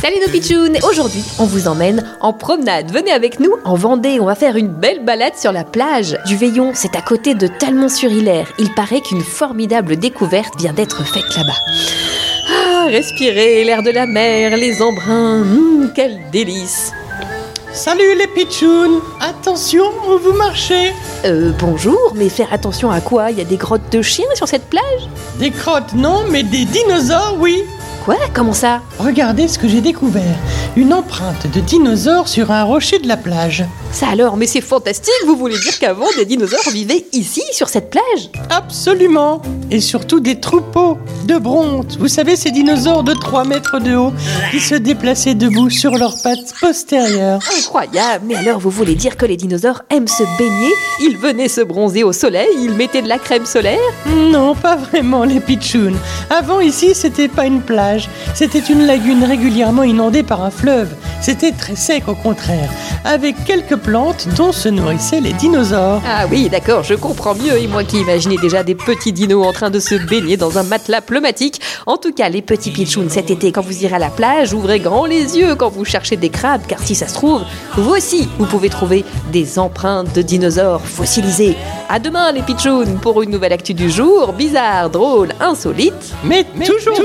Salut nos pitchouns Aujourd'hui, on vous emmène en promenade. Venez avec nous en Vendée. On va faire une belle balade sur la plage du Veillon. C'est à côté de Talmont-sur-Hilaire. Il paraît qu'une formidable découverte vient d'être faite là-bas. Ah, respirez l'air de la mer, les embruns. Hum, quel délice Salut les pitchouns Attention où vous marchez. Euh, bonjour, mais faire attention à quoi? Il y a des grottes de chiens sur cette plage? Des crottes non, mais des dinosaures oui. Quoi? Comment ça? Regardez ce que j'ai découvert. Une empreinte de dinosaure sur un rocher de la plage. Ça alors, mais c'est fantastique Vous voulez dire qu'avant, des dinosaures vivaient ici, sur cette plage? Absolument Et surtout des troupeaux de brontes. Vous savez, ces dinosaures de 3 mètres de haut qui se déplaçaient debout sur leurs pattes postérieures. Incroyable Mais alors, vous voulez dire que les dinosaures aiment se baigner? Ils venaient se bronzer au soleil, ils mettaient de la crème solaire? Non, pas vraiment les pitchouns. Avant ici, c'était pas une plage, c'était une lagune régulièrement inondée par un fleuve. C'était très sec au contraire, avec quelques plantes dont se nourrissaient les dinosaures. Ah oui, d'accord, je comprends mieux. Et moi qui imaginais déjà des petits dinos en train de se baigner dans un matelas pneumatique. En tout cas, les petits pitchouns, cet été, quand vous irez à la plage, ouvrez grand les yeux quand vous cherchez des crabes, car si ça se trouve, vous aussi, vous pouvez trouver des empreintes de dinosaures fossilisées. À demain, les pitchouns, pour une nouvelle actu du jour, bizarre, drôle, insolite. Mais, toujours.